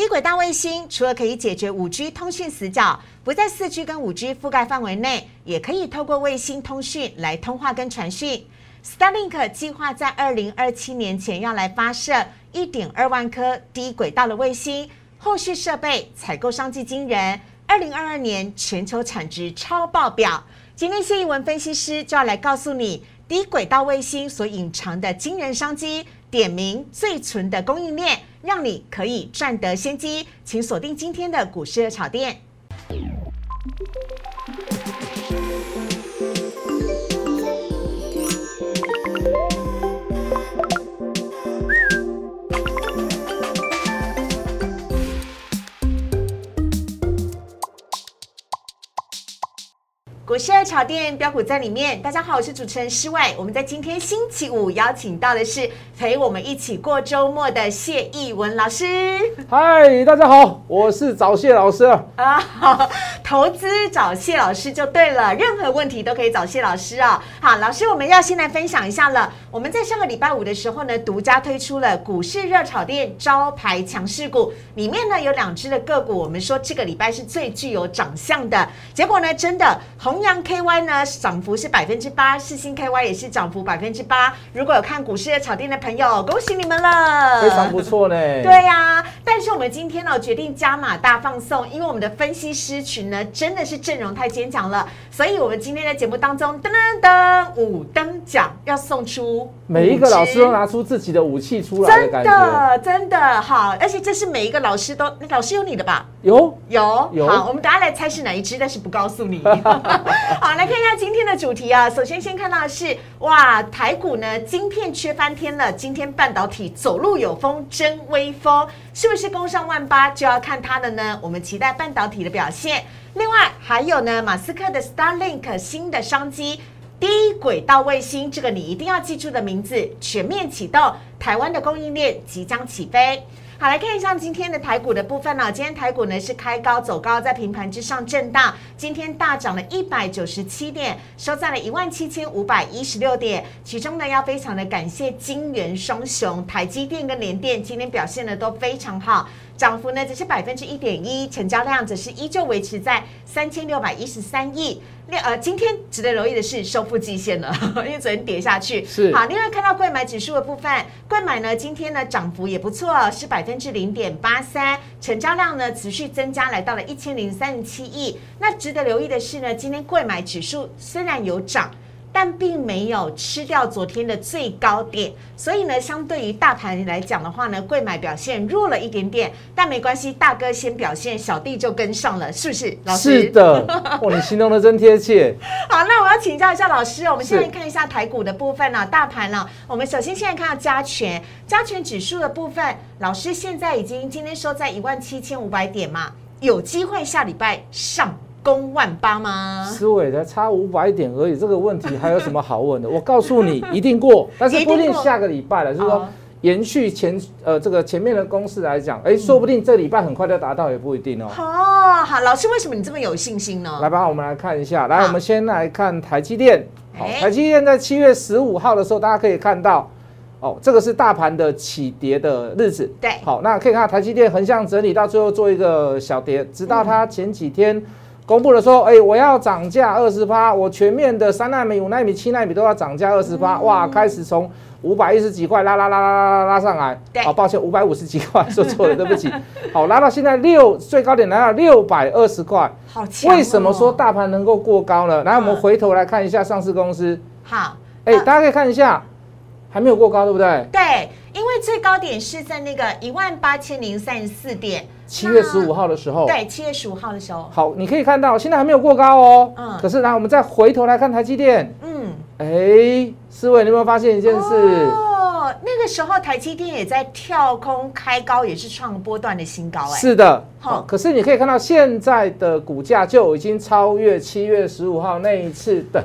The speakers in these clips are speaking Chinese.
低轨道卫星除了可以解决五 G 通讯死角，不在四 G 跟五 G 覆盖范围内，也可以透过卫星通讯来通话跟传讯。Starlink 计划在二零二七年前要来发射一点二万颗低轨道的卫星，后续设备采购商机惊人，二零二二年全球产值超爆表。今天谢一文分析师就要来告诉你低轨道卫星所隐藏的惊人商机，点名最纯的供应链。让你可以赚得先机，请锁定今天的股市的炒店。股市热炒店标股在里面，大家好，我是主持人施伟。我们在今天星期五邀请到的是陪我们一起过周末的谢义文老师。嗨，大家好，我是找谢老师啊。好投资找谢老师就对了，任何问题都可以找谢老师啊。好，老师，我们要先来分享一下了。我们在上个礼拜五的时候呢，独家推出了股市热炒店招牌强势股，里面呢有两只的个股，我们说这个礼拜是最具有长相的。结果呢，真的红。弘扬 KY 呢涨幅是百分之八，四星 KY 也是涨幅百分之八。如果有看股市的炒店的朋友，恭喜你们了，非常不错呢。对呀，但是我们今天呢决定加码大放送，因为我们的分析师群呢真的是阵容太坚强了，所以我们今天在节目当中噔噔噔五等奖要送出每一个老师都拿出自己的武器出来，真的真的好，而且这是每一个老师都，老师有你的吧？有有有。好，我们等下来猜是哪一支，但是不告诉你。好，来看一下今天的主题啊。首先，先看到的是哇，台股呢，晶片缺翻天了。今天半导体走路有风，真威风，是不是攻上万八就要看它的呢？我们期待半导体的表现。另外还有呢，马斯克的 Starlink 新的商机，低轨道卫星，这个你一定要记住的名字，全面启动，台湾的供应链即将起飞。好，来看一下今天的台股的部分呢。今天台股呢是开高走高，在平盘之上震荡。今天大涨了一百九十七点，收在了一万七千五百一十六点。其中呢，要非常的感谢金元双雄，台积电跟联电今天表现的都非常好。涨幅呢只是百分之一点一，成交量则是依旧维持在三千六百一十三亿。另呃，今天值得留意的是收复季线了，因为昨天跌下去。是好，另外看到贵买指数的部分，贵买呢今天呢涨幅也不错，是百分之零点八三，成交量呢持续增加，来到了一千零三十七亿。那值得留意的是呢，今天贵买指数虽然有涨。但并没有吃掉昨天的最高点，所以呢，相对于大盘来讲的话呢，贵买表现弱了一点点，但没关系，大哥先表现，小弟就跟上了，是不是？老师是的，哇，你形容的真贴切。好，那我要请教一下老师，我们现在看一下台股的部分呢，大盘呢，我们首先现在看到加权，加权指数的部分，老师现在已经今天收在一万七千五百点嘛，有机会下礼拜上。攻万八吗？思维才差五百点而已，这个问题还有什么好问的？我告诉你，一定过，但是不一定下个礼拜了。就是说，延续前呃这个前面的公式来讲，哎，说不定这礼拜很快就达到，也不一定哦。哦，好，老师，为什么你这么有信心呢？来吧，我们来看一下。来，我们先来看台积电。好，台积电在七月十五号的时候，大家可以看到，哦，这个是大盘的起跌的日子。对，好，那可以看到台积电横向整理到最后做一个小跌，直到它前几天。公布了说，哎，我要涨价二十趴，我全面的三纳米、五纳米、七纳米都要涨价二十趴，哇，开始从五百一十几块拉拉拉拉拉拉拉上来，好，抱歉，五百五十几块 说错了，对不起，好，拉到现在六最高点来到六百二十块，好强，为什么说大盘能够过高呢？来，我们回头来看一下上市公司，好，哎，大家可以看一下，还没有过高，对不对？对，因为最高点是在那个一万八千零三十四点。七月十五号的时候，对，七月十五号的时候，好，你可以看到现在还没有过高哦。嗯，可是来，我们再回头来看台积电。嗯，哎，四位，你有没有发现一件事？哦，那个时候台积电也在跳空开高，也是创波段的新高。哎，是的。好，可是你可以看到现在的股价就已经超越七月十五号那一次的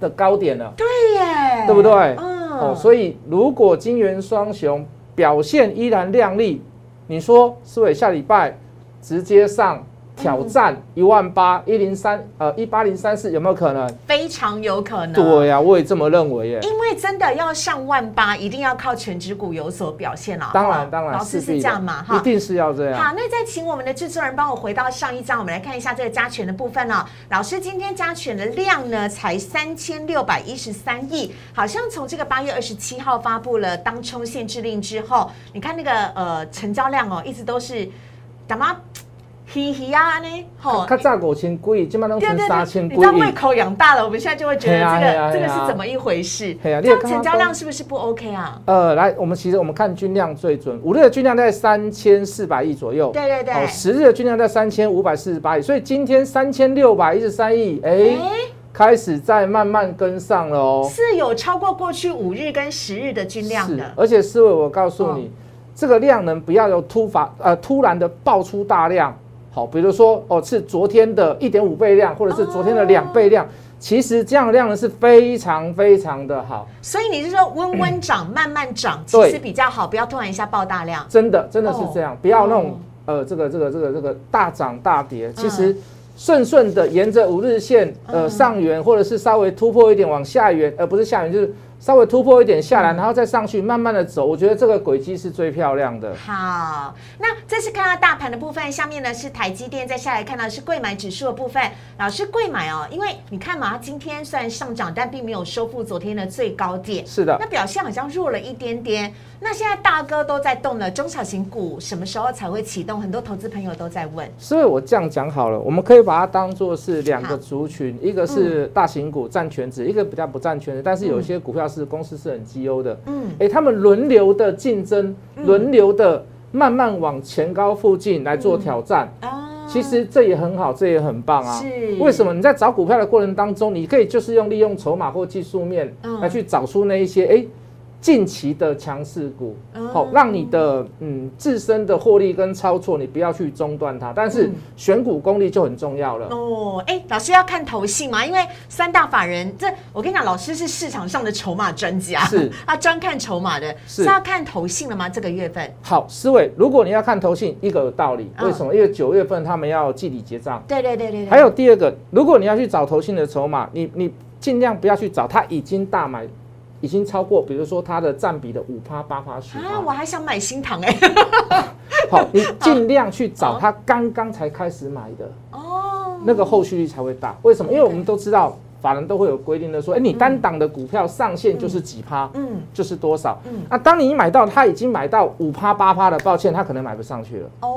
的高点了。对耶，对不对？嗯。哦，所以如果金元双雄表现依然亮丽。你说思伟下礼拜直接上挑战一万八一零三呃一八零三四有没有可能？非常有可能。对呀，我也这么认为耶。因为真的要上万八，一定要靠全指股有所表现了。当然当然，老师是这样嘛？哈，一定是要这样。好，那再请我们的制作人帮我回到上一章，我们来看一下这个加权的部分哦。老师今天加权的量呢，才三千六百一十三亿，好像从这个八月二十七号发布了当冲限制令之后，你看那个呃成交量哦，一直都是干嘛？嘻嘻啊呢，吼，它炸五千贵，今麦都成三千贵。你知道胃口养大了，我们现在就会觉得这个这个是怎么一回事？这样成交量是不是不 OK 啊？呃，来，我们其实我们看均量最准，五日的均量在三千四百亿左右，对对对，十日的均量在三千五百四十八亿，所以今天三千六百一十三亿，哎，开始在慢慢跟上了哦，是有超过过去五日跟十日的均量的，而且思维，我告诉你，这个量能不要有突发呃突然的爆出大量。好，比如说哦，是昨天的一点五倍量，或者是昨天的两倍量，其实这样量呢是非常非常的好。所以你是说温温涨，慢慢涨，其实比较好，不要突然一下爆大量。真的，真的是这样，不要那种呃，这个这个这个这个大涨大跌，其实顺顺的沿着五日线呃上缘，或者是稍微突破一点往下缘，而不是下缘就是。稍微突破一点下来，然后再上去，慢慢的走，我觉得这个轨迹是最漂亮的。好，那这是看到大盘的部分，下面呢是台积电，再下来看到是贵买指数的部分。老师，贵买哦，因为你看嘛，它今天虽然上涨，但并没有收复昨天的最高点。是的，那表现好像弱了一点点。那现在大哥都在动了，中小型股什么时候才会启动？很多投资朋友都在问。所以我这样讲好了，我们可以把它当做是两个族群，一个是大型股占全值，一个比较不占全值，但是有些股票是公司是很绩优的。嗯，哎，他们轮流的竞争，轮流的慢慢往前高附近来做挑战。啊，其实这也很好，这也很棒啊。是，为什么你在找股票的过程当中，你可以就是用利用筹码或技术面来去找出那一些哎。近期的强势股，好，让你的嗯自身的获利跟操作，你不要去中断它。但是选股功力就很重要了。哦，哎，老师要看投信嘛，因为三大法人，这我跟你讲，老师是市场上的筹码专家，是 啊专看筹码的，是要看投信了吗？这个月份？好，思维，如果你要看投信，一个有道理，为什么？因为九月份他们要季底结账。对对对对。还有第二个，如果你要去找投信的筹码，你你尽量不要去找他已经大买。已经超过，比如说它的占比的五趴八趴十啊，我还想买新塘哎。好，你尽量去找它刚刚才开始买的哦，那个后续率才会大。为什么？因为我们都知道。法人都会有规定的，说，哎，你单档的股票上限就是几趴，嗯，就是多少，嗯，那当你买到，他已经买到五趴八趴了，抱歉，他可能买不上去了。哦，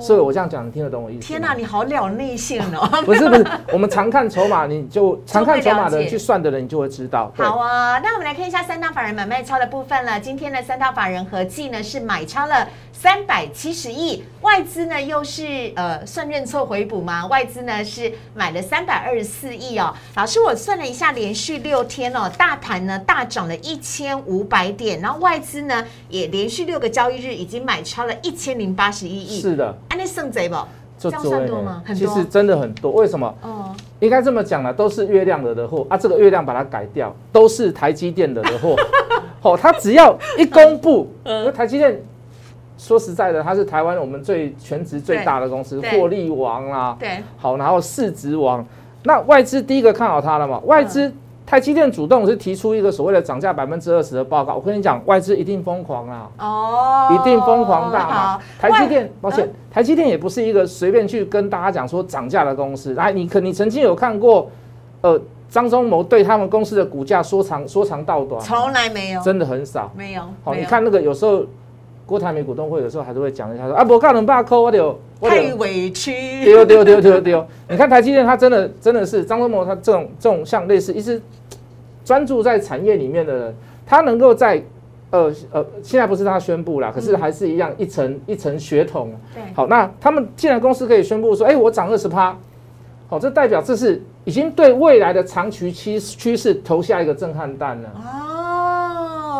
所以我这样讲，你听得懂我意思？天哪，你好了内线哦！不是不是，我们常看筹码，你就 常看筹码的人去算的人，你就会知道。好啊，那我们来看一下三大法人买卖超的部分了。今天的三大法人合计呢是买超了。三百七十亿，外资呢又是呃算认错回补吗？外资呢是买了三百二十四亿哦。老师，我算了一下，连续六天哦，大盘呢大涨了一千五百点，然后外资呢也连续六个交易日已经买超了一千零八十一亿。是的，安利剩贼不？这样算多吗？其实真的很多。为什么？哦，应该这么讲了，都是月亮惹的祸啊。这个月亮把它改掉，都是台积电惹的祸。好，它只要一公布，呃，台积电。说实在的，它是台湾我们最全职最大的公司，获利王啦。对，好，然后市值王。那外资第一个看好它了嘛？外资台积电主动是提出一个所谓的涨价百分之二十的报告。我跟你讲，外资一定疯狂啦！哦，一定疯狂大嘛台积电。抱歉，台积电也不是一个随便去跟大家讲说涨价的公司。来，你可你曾经有看过，呃，张忠谋对他们公司的股价说长说长道短？从来没有，真的很少。没有。好，你看那个有时候。郭台铭股东会有时候还是会讲一下说啊，我告能把扣我丢，太委屈，丢丢丢丢丢。你看台积电，它真的真的是张忠谋，他这种这种像类似一直专注在产业里面的人，他能够在呃呃，现在不是他宣布了，可是还是一样一层一层血统。对，好，那他们既然公司可以宣布说，哎，我涨二十趴，好，这代表这是已经对未来的长期趋趋势投下一个震撼弹了。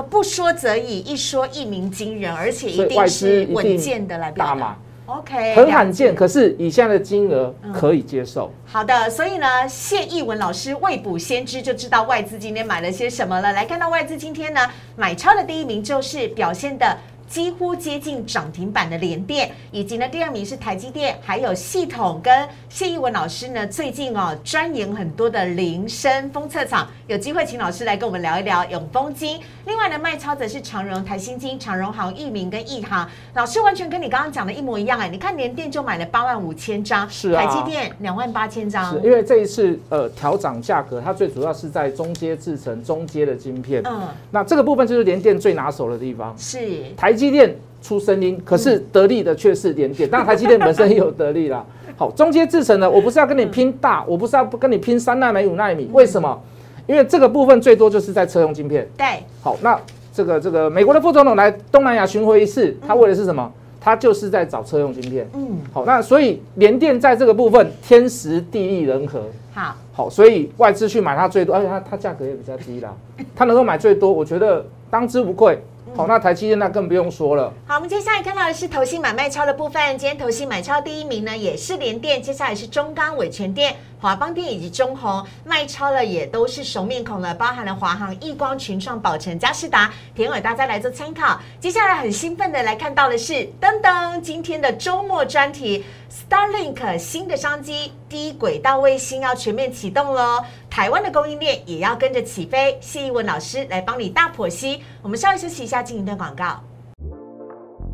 不说则已，一说一鸣惊人，而且一定是稳健的来表达。OK，很罕见，可是以现在的金额可以接受。好的，所以呢，谢逸文老师未卜先知，就知道外资今天买了些什么了。来看到外资今天呢买超的第一名就是表现的几乎接近涨停板的联电，以及呢第二名是台积电，还有系统跟谢义文老师呢最近哦专研很多的铃声封测厂，有机会请老师来跟我们聊一聊永丰金。另外呢卖超则是长荣、台新金、长荣行、益民跟益航，老师完全跟你刚刚讲的一模一样哎，你看联电就买了八万五千张，是啊台积电两万八千张是，因为这一次呃调涨价格，它最主要是在中阶制成、中阶的晶片。嗯，那这个部分就是联电最拿手的地方。是台积电出声音，可是得利的却是联电。当然，台积电本身也有得利啦。好，中间制成呢，我不是要跟你拼大，我不是要跟你拼三纳米、五纳米，为什么？因为这个部分最多就是在车用晶片。对，好，那这个这个美国的副总统来东南亚巡回一次，他为的是什么？他就是在找车用晶片。嗯，好，那所以联电在这个部分天时地利人和。好，好，所以外资去买它最多，而且它它价格也比较低啦，它能够买最多，我觉得当之无愧。好，那台积电那更不用说了。好，我们接下来看到的是投信买卖超的部分。今天投信买超第一名呢，也是联电，接下来是中钢、伟全电、华邦电以及中红。卖超了也都是熟面孔了，包含了华航、亿光、群创、宝成、嘉士达、田伟，大家来做参考。接下来很兴奋的来看到的是，噔噔，今天的周末专题，Starlink 新的商机，低轨道卫星要全面启动喽。台湾的供应链也要跟着起飞。谢一文老师来帮你大剖析。我们稍微休息一下，进一段广告。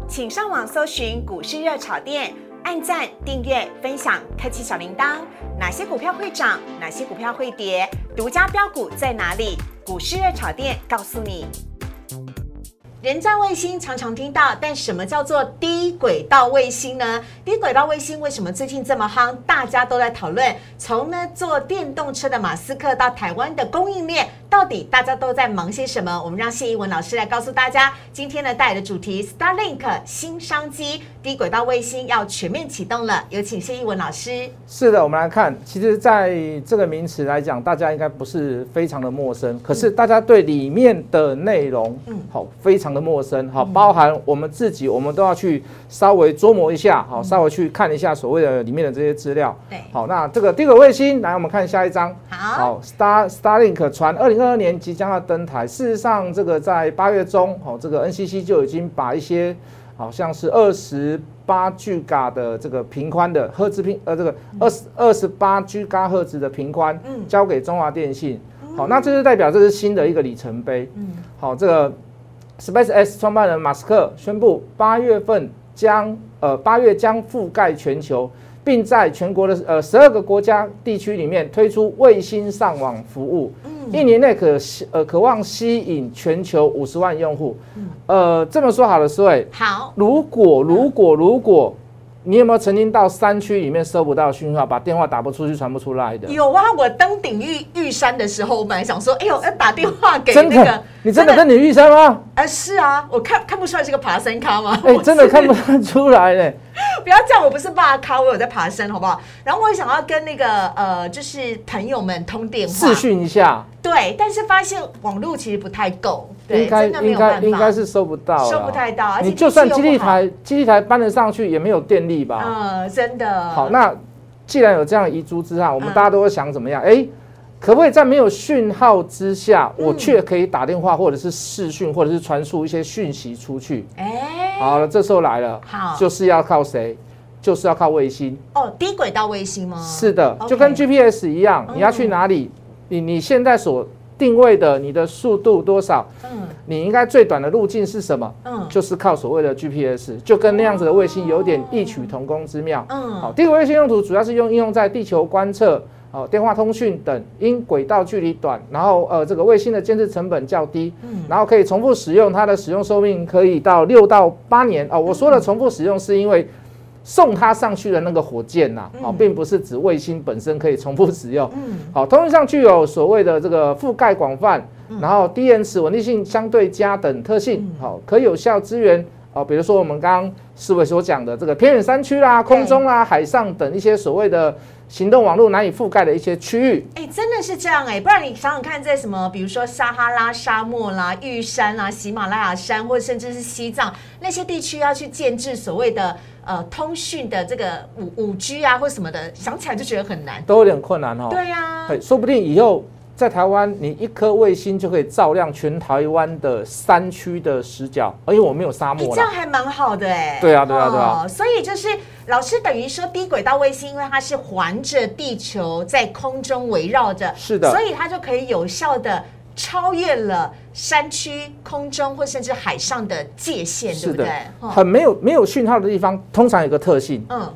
请上网搜寻股市热炒店，按赞、订阅、分享，开启小铃铛。哪些股票会涨？哪些股票会跌？独家标股在哪里？股市热炒店告诉你。人造卫星常常听到，但什么叫做低轨道卫星呢？低轨道卫星为什么最近这么夯？大家都在讨论。从呢坐电动车的马斯克到台湾的供应链，到底大家都在忙些什么？我们让谢一文老师来告诉大家。今天呢带来的主题：Starlink 新商机，低轨道卫星要全面启动了。有请谢一文老师。是的，我们来看，其实在这个名词来讲，大家应该不是非常的陌生，可是大家对里面的内容，嗯，好，非常的陌生，好，包含我们自己，我们都要去稍微琢磨一下，好，稍微去看一下所谓的里面的这些资料。对，好，那这个低轨卫星，来我们看下一张。好，Star Starlink 传二零二二年即将要登台，事实上，这个在八月中，好，这个 NCC 就已经把一些好像是二十八 G 嘎的这个频宽的赫兹频，呃，这个二十二十八 G 嘎赫兹的频宽，嗯交给中华电信。好，那这就代表这是新的一个里程碑。嗯，好，这个 SpaceX 创办人马斯克宣布，八月份将呃八月将覆盖全球，并在全国的呃十二个国家地区里面推出卫星上网服务。一年内可吸呃渴望吸引全球五十万用户。呃，这么说好了，思伟，好，如果如果如果你有没有曾经到山区里面收不到讯号，把电话打不出去、传不出来的？有啊，我登顶玉玉山的时候，我本来想说，哎呦，要打电话给那个的，，你真的登你玉山吗？哎，是啊，我看看不出来是个爬山咖吗？哎、我真的看不出来呢。不要这样，我不是霸咖，我有在爬山，好不好？然后我也想要跟那个呃，就是朋友们通电话，试讯一下，对，但是发现网络其实不太够，对，应该真的没应该有办法，应该是收不到，收不太到，而且你就算基地台基地台搬得上去，也没有电力吧？嗯，真的，好，那既然有这样遗珠之憾，我们嗯。大家都会想怎么样？哎、可不可以在没有讯号之下，嗯我却可以打电话，或者是视讯，或者是传输一些讯息出去？哎，好了，这时候来了，好就是要靠谁？就是要靠卫星。哦，低轨道卫星吗？是的，就跟 GPS 一样，嗯你要去哪里，你你现在所定位的你的速度多少？嗯你应该最短的路径是什么？嗯就是靠所谓的 GPS，就跟那样子的卫星有点异曲同工之妙。嗯好，嗯，低轨卫星用途主要是用应用在地球观测、哦电话通讯等，因轨道距离短，然后呃这个卫星的监视成本较低，嗯然后可以重复使用，它的使用寿命可以到六到八年哦。我说的重复使用是因为。送它上去的那个火箭呐、嗯哦，并不是指卫星本身可以重复使用。嗯好，通讯上具有所谓的这个覆盖广泛，嗯然后低延迟、稳定性相对佳等特性。好，可有效支援哦，比如说我们刚刚四位所讲的这个偏远山区啦、空中啦、海上等一些所谓的行动网络难以覆盖的一些区域。哎、真的是这样哎、不然你想想看，在什么，比如说撒哈拉沙漠啦、玉山啦、喜马拉雅山，或甚至是西藏那些地区，要去建制所谓的呃通讯的这个五五 G 啊或什么的，想起来就觉得很难。都有点困难哦。对呀、啊，说不定以后在台湾，你一颗卫星就可以照亮全台湾的山区的死角，而且我没有沙哎漠啦。这样还蛮好的哎。对啊对啊对啊哦所以就是老师等于说低轨道卫星，因为它是环着地球在空中围绕着，是的所以它就可以有效的超越了山区、空中或甚至海上的界限，对不对？，哦很没有没有讯号的地方，通常有个特性，嗯，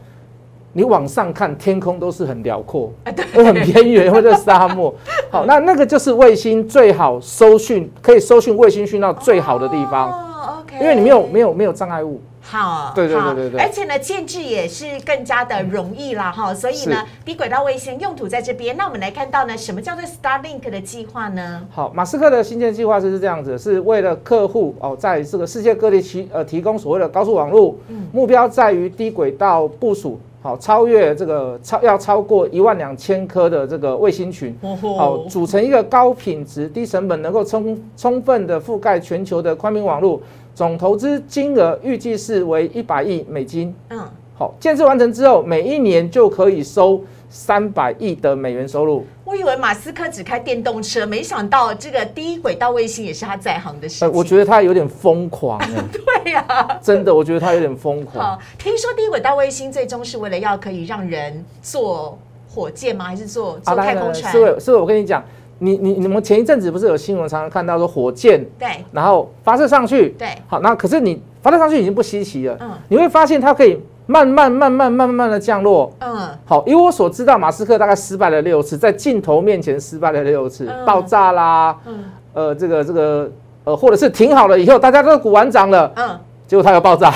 你往上看天空都是很辽阔，哎 对，会很边缘或者沙漠。好，那那个就是卫星最好搜讯，可以搜讯卫星讯号最好的地方，哦，OK，因为你没有没有没有障碍物。好，对对对好对对而且呢，建制也是更加的容易啦，哈，所以呢，低轨道卫星用途在这边。那我们来看到呢，什么叫做 Starlink 的计划呢？好，马斯克的新建计划就是这样子，是为了客户哦，在这个世界各地提呃提供所谓的高速网络，目标在于低轨道部署，好超越这个超要超过一万两千颗的这个卫星群，好组成一个高品质、低成本，能够充充分的覆盖全球的宽频网络，总投资金额预计是为一百亿美金。嗯，好，建设完成之后，每一年就可以收三百亿的美元收入。我以为马斯克只开电动车，没想到这个低轨道卫星也是他在行的事呃，情。我觉得他有点疯狂哎、对呀、真的，我觉得他有点疯狂。好，听说低轨道卫星最终是为了要可以让人坐火箭吗？还是坐坐太空船？是为是为我跟你讲，你你你们前一阵子不是有新闻常常看到说火箭，对然后发射上去，对，好，那可是你发射上去已经不稀奇了，嗯你会发现它可以慢慢慢慢慢慢的降落。嗯，好，以我所知道，马斯克大概失败了六次，在镜头面前失败了六次，嗯爆炸啦，嗯呃，这个这个呃，或者是停好了以后，大家都鼓完掌了，嗯结果它又爆炸。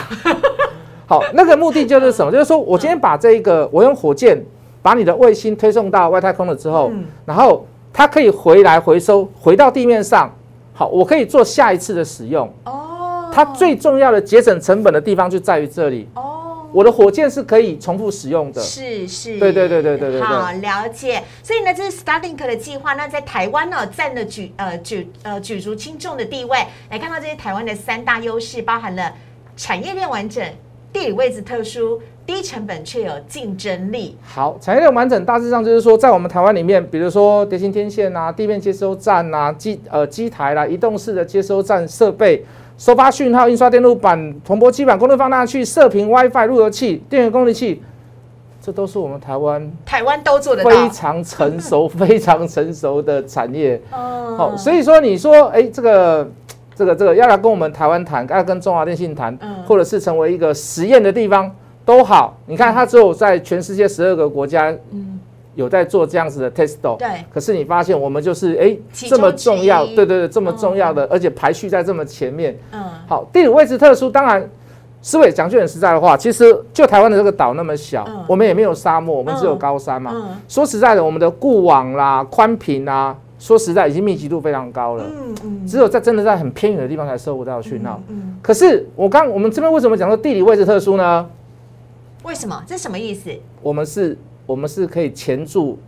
好，那个目的就是什么？就是说我今天把这一个，我用火箭把你的卫星推送到外太空了之后，嗯然后它可以回来回收，回到地面上。好，我可以做下一次的使用。哦，它最重要的节省成本的地方就在于这里。哦。我的火箭是可以重复使用的。是是，对对对对对对对好了解。所以呢，这是 Starlink 的计划，那在台湾呢占了举呃举呃举足轻重的地位。来看到这些台湾的三大优势，包含了产业链完整、地理位置特殊、低成本却有竞争力。好，产业链完整大致上就是说，在我们台湾里面，比如说蝶形天线啊、地面接收站啊、机呃机台啦、移动式的接收站设备、收发讯号、印刷电路板、铜箔基板、功率放大器、射频 WiFi 路由器、电源功率器，这都是我们台湾台湾都做得到。非常成熟、非常成熟的产业。哦 好，所以说你说，哎，这个。这个这个要来跟我们台湾谈，要跟中华电信谈，嗯或者是成为一个实验的地方都好。你看，它只有在全世界十二个国家嗯，有在做这样子的 test，对，可是你发现我们就是哎这么重要，对对对，这么重要的，而且排序在这么前面。嗯，好，地理位置特殊，当然，思伟讲句很实在的话，其实就台湾的这个岛那么小，嗯我们也没有沙漠，我们只有嗯高山嘛。嗯说实在的，我们的固网啦、宽频啦，说实在已经密集度非常高了，嗯嗯只有在真的在很偏远的地方才收不到讯号。嗯，可是我刚我们这边为什么讲说地理位置特殊呢？为什么？这什么意思？我们是，我们是可以钳住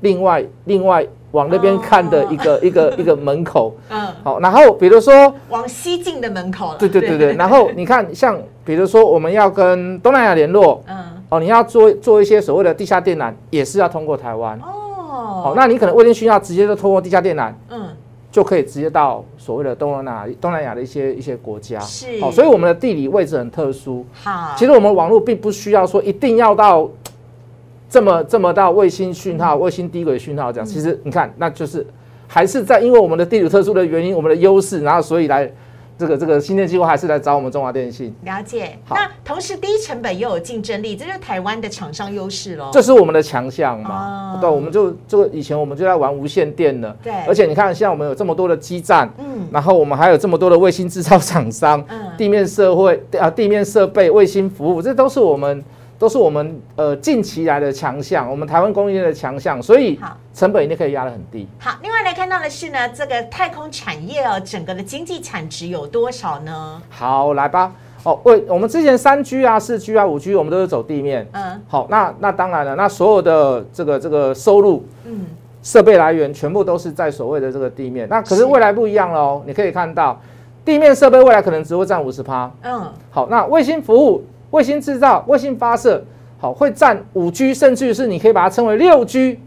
另外另外往那边看的一个、一个一个门口。嗯，好，然后比如说，往西进的门口了。对对对对，然后你看，像比如说我们要跟东南亚联络，嗯，哦，你要做做一些所谓的地下电缆，也是要通过台湾。哦，好，那你可能卫星需要直接就通过地下电缆，嗯，就可以直接到所谓的东南亚东南亚的一些一些国家。是好，所以我们的地理位置很特殊。好，其实我们网络并不需要说一定要到这么这么大卫星讯号、卫星低轨讯号这样。其实你看，那就是还是在因为我们的地理特殊的原因，我们的优势，然后所以来这个这个新电计划还是来找我们中华电信，了解。那同时低成本又有竞争力，这就是台湾的厂商优势喽。这是我们的强项嘛哦。对，我们就这个以前我们就在玩无线电了。对而且你看，现在我们有这么多的基站，嗯然后我们还有这么多的卫星制造厂商，嗯地面社会啊，地面设备、卫星服务，这都是我们都是我们呃近期来的强项，我们台湾供应链的强项，所以好成本一定可以压得很低。好，另外来看到的是呢，这个太空产业哦，整个的经济产值有多少呢？好，来吧。哦，为我们之前三 G 啊、四 G 啊、五 G，我们都是走地面。嗯好，那那当然了，那所有的这个这个收入嗯，设备来源全部都是在所谓的这个地面。那可是是未来不一样喽，你可以看到地面设备未来可能只会占五十趴。嗯，好，那卫星服务、卫星制造、卫星发射，好会占五 G，甚至于是你可以把它称为六 G。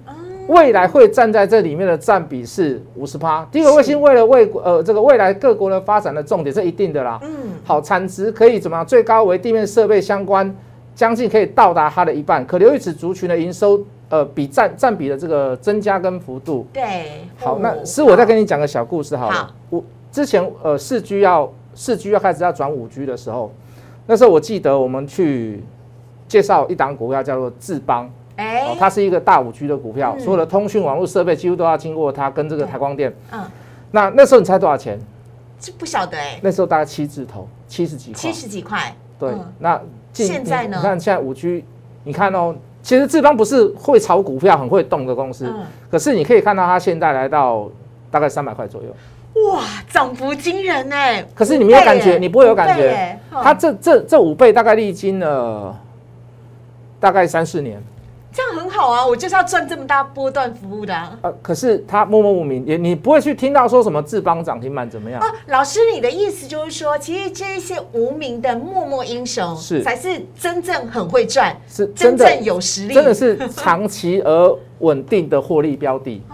未来会站在这里面的占比是五十趴。低轨卫星为了为呃这个未来各国的发展的重点，是一定的啦。嗯，好，产值可以怎么样？最高为地面设备相关，将近可以到达它的一半。可留意此族群的营收，呃，比占占比的这个增加跟幅度。对，好，哦那是我再跟你讲个小故事好好了。我之前呃四 G 要四 G 要开始要转五 G 的时候，那时候我记得我们去介绍一档股票叫做智邦，哎哦，，它是一个大五 G 的股票，嗯所有的通讯网络设备几乎都要经过它跟这个台光电。嗯，那那时候你猜多少钱？这不晓得哎，那时候大概七字头，七十几块七。十几块，对嗯，那近现在呢你看现在五 G，你看哦，其实智邦不是会炒股票、很会动的公司，嗯，可是你可以看到它现在来到大概三百块左右。哇，涨幅惊人哎！可是你没有感觉你不会有感觉五倍耶它这这这五倍大概历经了大概三四年，这样很好啊，我就是要赚这么大波段服务的啊。呃，可是它默默无名，也你不会去听到说什么智邦涨停板怎么样。啊，老师，你的意思就是说，其实这一些无名的默默英雄，是才是真正很会赚、是真真正有实力，真的是长期而稳定的获利标的。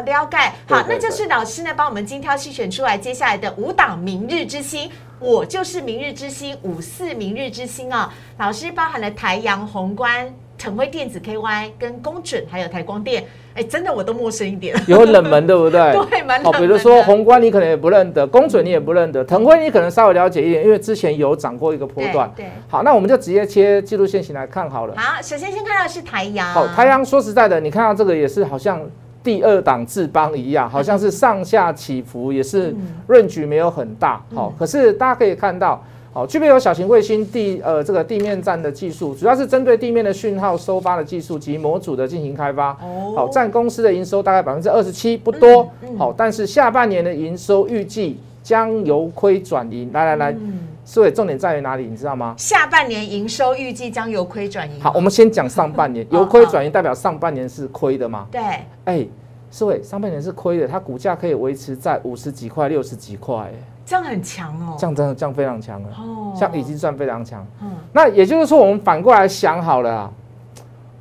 哦，了解。好，那就是老师呢帮我们精挑细选出来接下来的五档明日之星。我就是明日之星，五四明日之星啊！老师包含了台阳、宏观、腾辉电子 KY 跟公准，还有台光电。哎，真的我都陌生一点。有冷门，对不对？对蛮冷门哦，比如说宏观你可能也不认得，公准你也不认得，腾辉你可能稍微了解一点，因为之前有涨过一个波段。对对好，那我们就直接切记录线型来看好了。好，首先先看到是台阳。好，台阳说实在的，你看到这个也是好像第二档智邦一样，好像是上下起伏，也是润局没有很大。好，可是大家可以看到。好，具备有小型卫星地呃这个地面站的技术，主要是针对地面的讯号收发的技术及模组的进行开发。哦好，占公司的营收大概百分之二十七，不多。好，但是下半年的营收预计将由亏转盈。来来来，嗯所以重点在于哪里？你知道吗？下半年营收预计将由亏转盈。好，我们先讲上半年，哦由亏转盈代表上半年是亏的吗？对，哎，思伟，上半年是亏的，它股价可以维持在五十几块、六十几块，哎，这样很强哦。这样真的这样非常强了，哦像已经算非常强。嗯那也就是说，我们反过来想好了啊，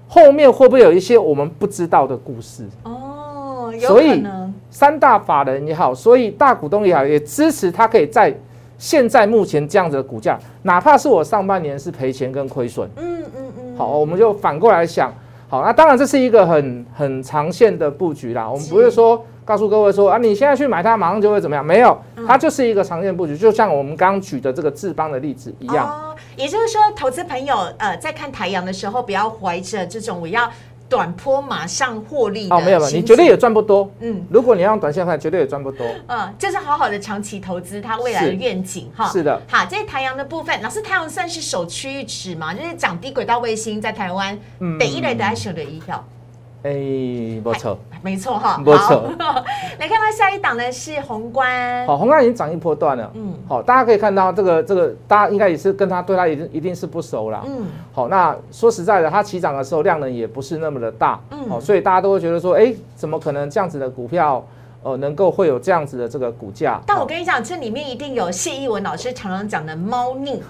后面会不会有一些我们不知道的故事？哦，有所以可能。三大法人也好，所以大股东也好，也支持它可以在现在目前这样子的股价，哪怕是我上半年是赔钱跟亏损，嗯嗯嗯。好，我们就反过来想，好，那当然这是一个很很长线的布局啦。我们不是说告诉各位说啊，你现在去买它，马上就会怎么样？没有，它就是一个长线布局，就像我们刚刚举的这个智邦的例子一样。哦，也就是说，投资朋友呃，在看台阳的时候，不要怀着这种我要短坡马上获利的哦，没有没有，你绝对也赚不多。嗯如果你要用短线看，绝对也赚不多。嗯，就是好好的长期投资它未来的是愿景哈。是的好，这是台阳的部分，老师，台阳算是首屈一指嘛？就是讲低轨道卫星在台湾，嗯北一类的爱选的一票，哎，不错。没错哈。不错好。来看到下一档呢是宏观，好，宏观已经涨一波段了。嗯好，大家可以看到这个这个，大家应该也是跟他对他一定一定是不熟啦。嗯好，那说实在的，它起涨的时候量能也不是那么的大，嗯好，所以大家都会觉得说，哎，怎么可能这样子的股票，呃，能够会有这样子的这个股价？但我跟你讲，这里面一定有谢逸文老师常常讲的猫腻，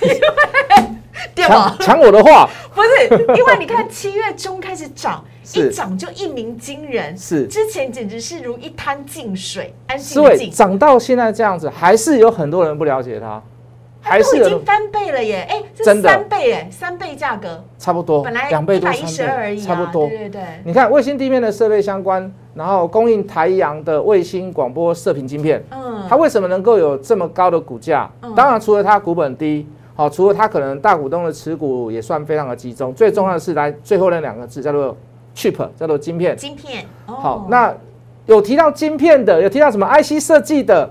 对吧抢？抢我的话 不是，因为你看七月中开始涨，是一涨就一鸣惊人，是。之前简直是如一滩静水，安静思维的静，涨到现在这样子，还是有很多人不了解它，还是翻倍了耶！哎，这真的。三倍哎，三倍价格，差不多本来两倍多一百一十三倍二而已啊，差不多。对。对对，你看卫星地面的设备相关，然后供应台阳的卫星广播射频晶片，嗯，它为什么能够有这么高的股价？嗯。当然，除了它股本低，好，除了它可能大股东的持股也算非常的集中，最重要的是来最后那两个字叫做 chip，叫做晶片。晶片，哦。好，那有提到晶片的，有提到什么 IC 设计的，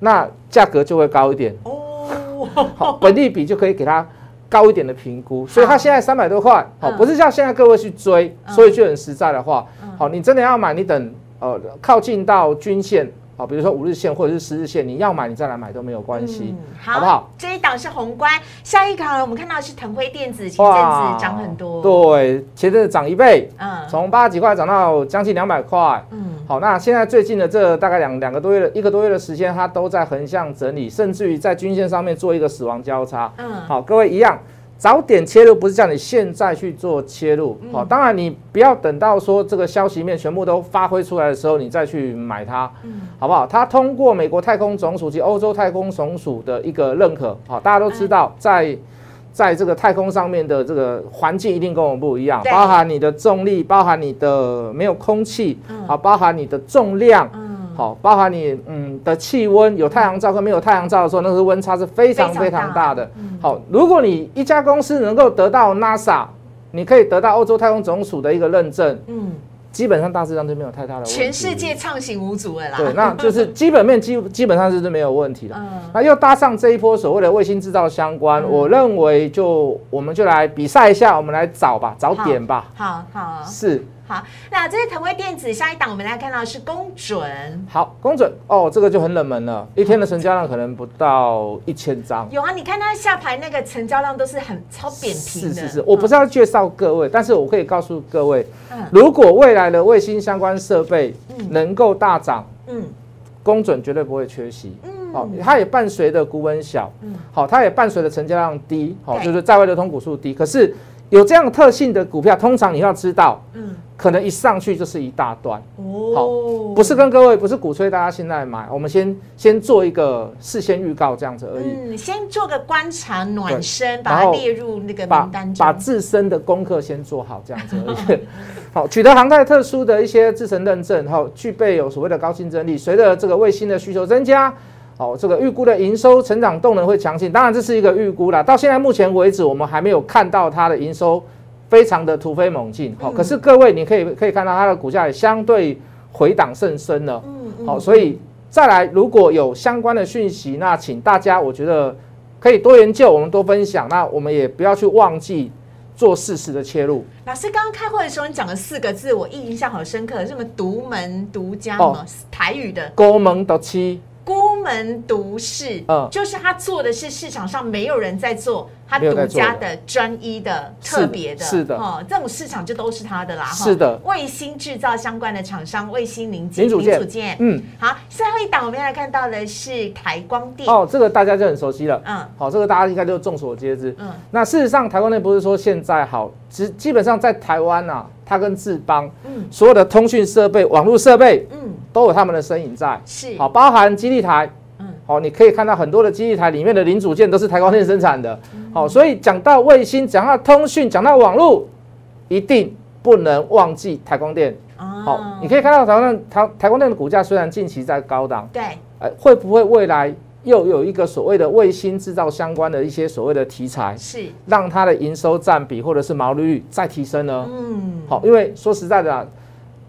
那价格就会高一点，哦，好，本利比就可以给它高一点的评估，所以它现在三百多块，好，嗯。不是叫现在各位去追，嗯。所以就很实在的话嗯，好，你真的要买，你等呃靠近到均线，好，比如说五日线或者是十日线，你要买你再来买都没有关系嗯，好不好？这一档是宏观，下一档我们看到是腾辉电子，前阵子涨很多，对，前阵子涨一倍，嗯从八十几块涨到将近两百块。嗯好，那现在最近的这大概两两个多月的一个多月的时间，它都在横向整理，甚至于在均线上面做一个死亡交叉。嗯，好，各位一样，早点切入不是叫你现在去做切入，好，当然你不要等到说这个消息面全部都发挥出来的时候，你再去买它，好不好？它通过美国太空总署及欧洲太空总署的一个认可，好，大家都知道在。在这个太空上面的这个环境一定跟我们不一样，包含你的重力，包含你的没有空气，好，包含你的重量，好，包含你嗯的气温，有太阳照跟没有太阳照的时候，那个温差是非常非常大的。好，如果你一家公司能够得到 NASA，你可以得到欧洲太空总署的一个认证，嗯。基本上大致上就没有太大的问题。全世界畅行无阻了啦。对，那就是基本面基 基本上是是没有问题的。嗯。那又搭上这一波所谓的卫星制造相关，我认为就我们就来比赛一下，我们来找吧，找点吧。好好。是。好，那这是腾威电子下一档，我们来看到是公准。好，公准哦，这个就很冷门了，一天的成交量可能不到一千张。有啊，你看它下排那个成交量都是很超扁平的。是是是，我不是要介绍各位，但是我可以告诉各位，如果未来的卫星相关设备能够大涨，嗯，公准绝对不会缺席。嗯，好，它也伴随着股本小，嗯，好，它也伴随着成交量低，好，就是在外流通股数低，可是。有这样特性的股票，通常你要知道，嗯，可能一上去就是一大段哦。好，不是跟各位，不是鼓吹大家现在买，我们先先做一个事先预告这样子而已。嗯，先做个观察暖身，把它列入那个名单中，把自身的功课先做好这样子而已。好，取得航太特殊的一些制成认证，后具备有所谓的高竞争力，随着这个卫星的需求增加。哦，这个预估的营收成长动能会强劲，当然这是一个预估啦。到现在目前为止，我们还没有看到它的营收非常的突飞猛进。好，可是各位你可以可以看到它的股价也相对回档甚深了。嗯嗯。好，所以再来如果有相关的讯息，那请大家我觉得可以多研究，我们多分享。那我们也不要去忘记做事实的切入。老师刚刚开会的时候，你讲了四个字，我印象好深刻，什么独门独家吗？台语的。高门独期。孤门独市，嗯，就是他做的是市场上没有人在做，他独家的、专一的、特别的，是的，哦，这种市场就都是他的啦，是的。卫星制造相关的厂商，卫星零件、零组件，嗯，好，最后一档我们要来看到的是台光电，哦，这个大家就很熟悉了，嗯，好，这个大家应该都众所皆知，嗯，那事实上台光电不是说现在好，基基本上在台湾啊。它跟智邦，嗯，所有的通讯设备、网络设备，嗯，都有他们的身影在，是。好，包含基地台，嗯，好，你可以看到很多的基地台里面的零组件都是台光电生产的，好，所以讲到卫星，讲到通讯，讲到网络，一定不能忘记台光电，好，你可以看到台光台台光电的股价虽然近期在高档，对，哎，会不会未来？又有一个所谓的卫星制造相关的一些所谓的题材，是。让它的营收占比或者是毛利率再提升呢？嗯，好，因为说实在的，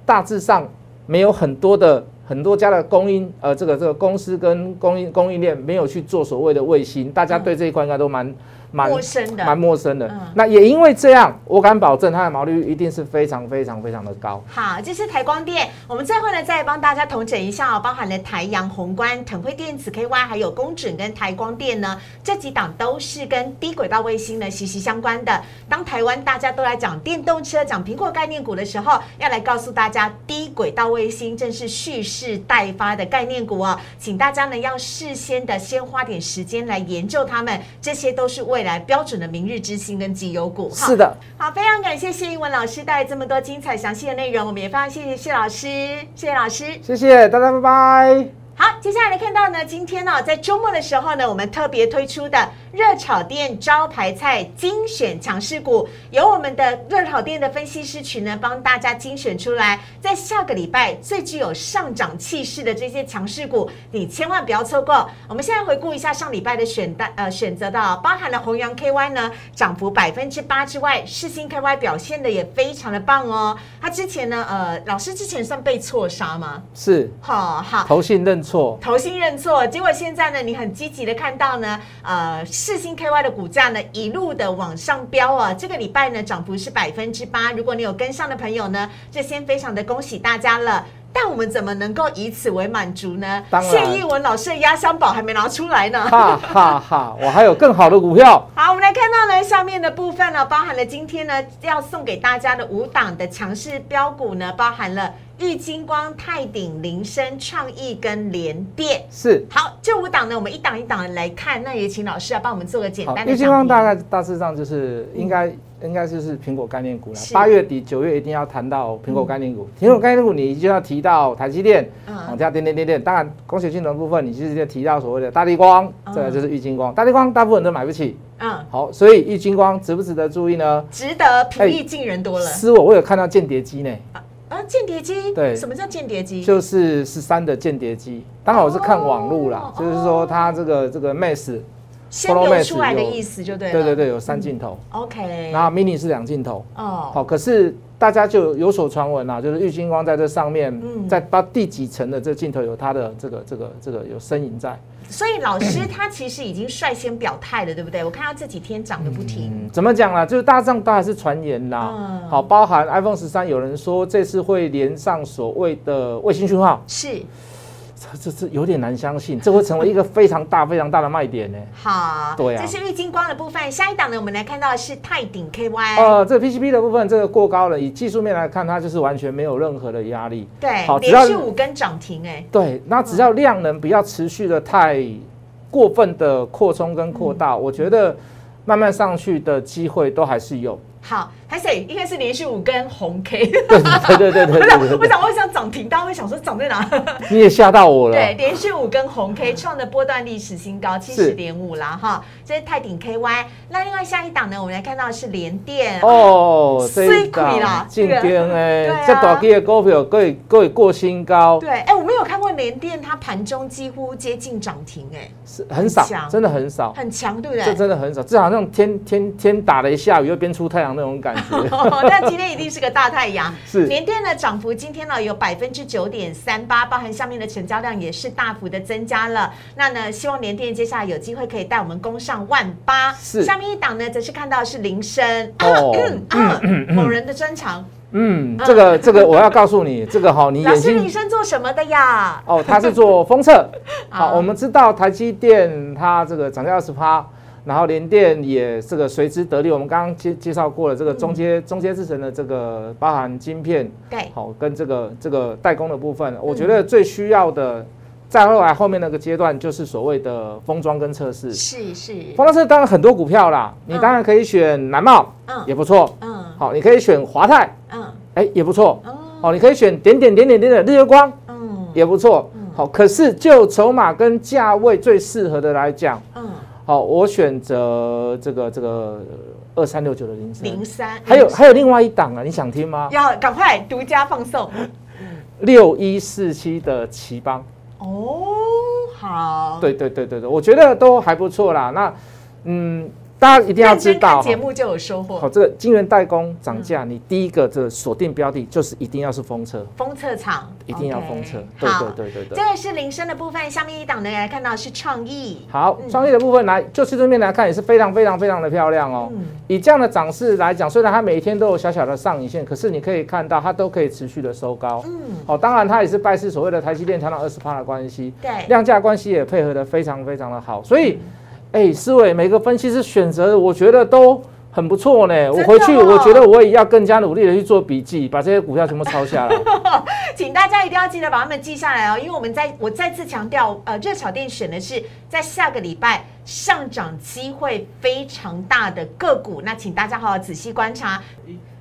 大致上没有很多的很多家的供应，呃，这个这个公司跟供应供应链没有去做所谓的卫星，大家对这一块应该都蛮。蛮陌生的，蛮陌生的。那也因为这样，我敢保证它的毛利率一定是非常非常非常的高。好，这是台光电。我们最后呢，再帮大家统整一下哦，包含了台阳、宏观、腾辉电子、KY，还有工准跟台光电呢，这几档都是跟低轨道卫星呢息息相关的。当台湾大家都来讲电动车、讲苹果概念股的时候，要来告诉大家，低轨道卫星正是蓄势待发的概念股哦，请大家呢要事先的先花点时间来研究它们，这些都是为。未来标准的明日之星跟绩优股，是的，好，非常感谢谢英文老师带来这么多精彩详细的内容，我们也非常谢谢谢老师，谢谢老师，谢谢大家，拜拜。好，接下来来看到呢，今天呢，在周末的时候呢，我们特别推出的热炒店招牌菜精选强势股，由我们的热炒店的分析师群呢，帮大家精选出来，在下个礼拜最具有上涨气势的这些强势股，你千万不要错过。我们现在回顾一下上礼拜的选单，呃，选择到包含了弘阳 KY 呢，涨幅百分之八之外，世新 KY 表现的也非常的棒哦。他之前呢，呃，老师之前算被错杀吗？是，好好，投信认。错，投信认错，结果现在呢，你很积极的看到呢，呃，世星 KY 的股价呢一路的往上飙啊，这个礼拜呢涨幅是百分之八，如果你有跟上的朋友呢，这先非常的恭喜大家了。但我们怎么能够以此为满足呢？谢逸文老师的压箱宝还没拿出来呢，哈哈哈！我还有更好的股票。好，我们来看到呢，下面的部分呢，包含了今天呢要送给大家的五档的强势标股呢，包含了。玉金光、泰鼎、林森、创意跟联电。是。好，这五档呢，我们一档一档的来看。那也请老师啊，帮我们做个简单的。玉金光大概大致上就是应该应该就是苹果概念股了。八月底九月一定要谈到苹果概念股。苹果概念股你就要提到台积电，往下点点点点。当然，光学镜头部分你就是要提到所谓的大力光，这个就是玉金光。大力光大部分都买不起。嗯。好，所以玉金光值不值得注意呢？值得，平易近人多了。是我，我有看到间谍机呢。啊，间谍机对，什么叫间谍机？就是十三的间谍机。当然我是看网路啦，就是说它这个这个 Max 先流出来的意思就对。对对对，有三镜头。OK。然后 Mini 是两镜头。哦。好，可是大家就有所传闻啊，就是玉金光在这上面，在到第几层的这镜头有它的这个这个这个有身影在。所以老师他其实已经率先表态了，对不对？我看他这几天涨得不停。怎么讲呢？就是大上都还是传言啦。好，包含 iPhone 十三，有人说这次会连上所谓的卫星讯号。是。这这有点难相信，这会成为一个非常大非常大的卖点呢。好，对啊，这是玉金光的部分。下一档呢，我们来看到的是泰鼎 KY。呃，这 PCB 的部分，这个过高了。以技术面来看，它就是完全没有任何的压力。对，好，连续五根涨停哎。对，那只要量能不要持续的太过分的扩充跟扩大，我觉得慢慢上去的机会都还是有。好。还是应该是连续五根红 K，对对对对对。不是，我想我想涨停，大家会想说涨在哪？你也吓到我了。对，连续五根红 K 创的波段历史新高，七十点五啦哈。这是泰鼎 KY。那另外下一档呢，我们来看到是联电哦，这一档啦，今天哎，这大基的股票可以可以过新高。对，哎，我没有看过联电，它盘中几乎接近涨停，哎，是很少，真的很少，很强，对不对？这真的很少，至少那种天天天打了一下雨又边出太阳那种感觉。那今天一定是个大太阳。是，联电的涨幅今天呢有百分之九点三八，包含下面的成交量也是大幅的增加了。那呢，希望联电接下来有机会可以带我们攻上万八。是，下面一档呢则是看到是铃声哦，某人的专长。嗯，这个这个我要告诉你，这个哈，你老师铃声做什么的呀？哦，他是做封测。好，我们知道台积电它这个涨价二十趴。然后联电也这个随之得利，我们刚刚介介绍过了，这个中阶中阶制成的这个包含晶片，对，好跟这个这个代工的部分，我觉得最需要的，再后来后面那个阶段就是所谓的封装跟测试，是是，封装测试当然很多股票啦，你当然可以选南茂，嗯，也不错，嗯，好，你可以选华泰，嗯，哎也不错，哦，你可以选点点点点点点日月光，嗯，也不错，好，可是就筹码跟价位最适合的来讲，嗯。好，我选择这个这个二三六九的零三零三，还有还有另外一档啊，你想听吗？要赶快独家放送 六一四七的奇邦哦，好，对对对对对，我觉得都还不错啦。那嗯。大家一定要知道，节目就有收获。好，这个晶圆代工涨价，你第一个这个锁定标的，就是一定要是封测，封测厂一定要封测。对对对对对。这个是铃声的部分，下面一档呢来看到是创意。好，创意的部分来，就这面来看也是非常非常非常的漂亮哦。以这样的涨势来讲，虽然它每一天都有小小的上影线，可是你可以看到它都可以持续的收高。嗯。好，当然它也是拜师所谓的台积电调到二十趴的关系，对，量价关系也配合的非常非常的好，所以。哎，思伟每个分析师选择，我觉得都很不错呢。我回去，我觉得我也要更加努力的去做笔记，把这些股票全部抄下来。请大家一定要记得把它们记下来哦，因为我们在我再次强调，呃，热炒店选的是在下个礼拜上涨机会非常大的个股，那请大家好好仔细观察。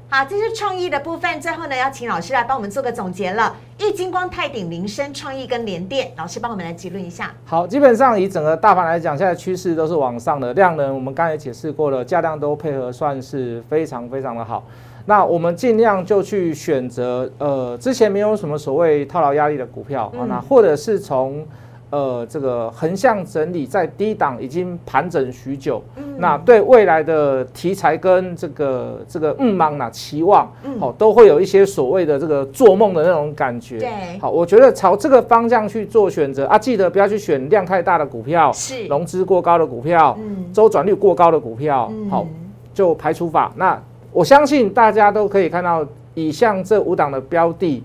好，这是创意的部分。最后呢，要请老师来帮我们做个总结了。易金光、泰鼎、铃声、创意跟联电，老师帮我们来结论一下。好，基本上以整个大盘来讲，现在趋势都是往上的，量能我们刚才解释过了，价量都配合算是非常非常的好。那我们尽量就去选择呃之前没有什么所谓套牢压力的股票啊，那或者是从。呃，这个横向整理在低档已经盘整许久，那对未来的题材跟这个这个嗯忙呐期望，好都会有一些所谓的这个做梦的那种感觉。对，好，我觉得朝这个方向去做选择啊，记得不要去选量太大的股票，是融资过高的股票，嗯，周转率过高的股票，好，就排除法。那我相信大家都可以看到，以像这五档的标的。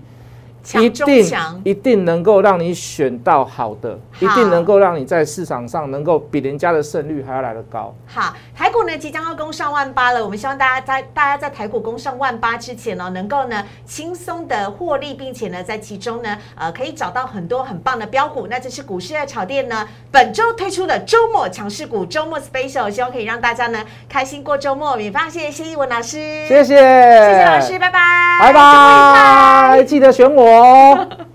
一定一定能够让你选到好的，一定能够让你在市场上能够比人家的胜率还要来得高。好，台股呢即将要攻上万八了，我们希望大家在大家在台股攻上万八之前呢，能够呢轻松的获利，并且呢在其中呢呃可以找到很多很棒的标股。那这是股市的炒店呢本周推出的周末强势股周末 special，希望可以让大家呢开心过周末。免费谢谢谢一文老师，谢谢，谢谢老师，拜拜，拜拜，记得选我哦。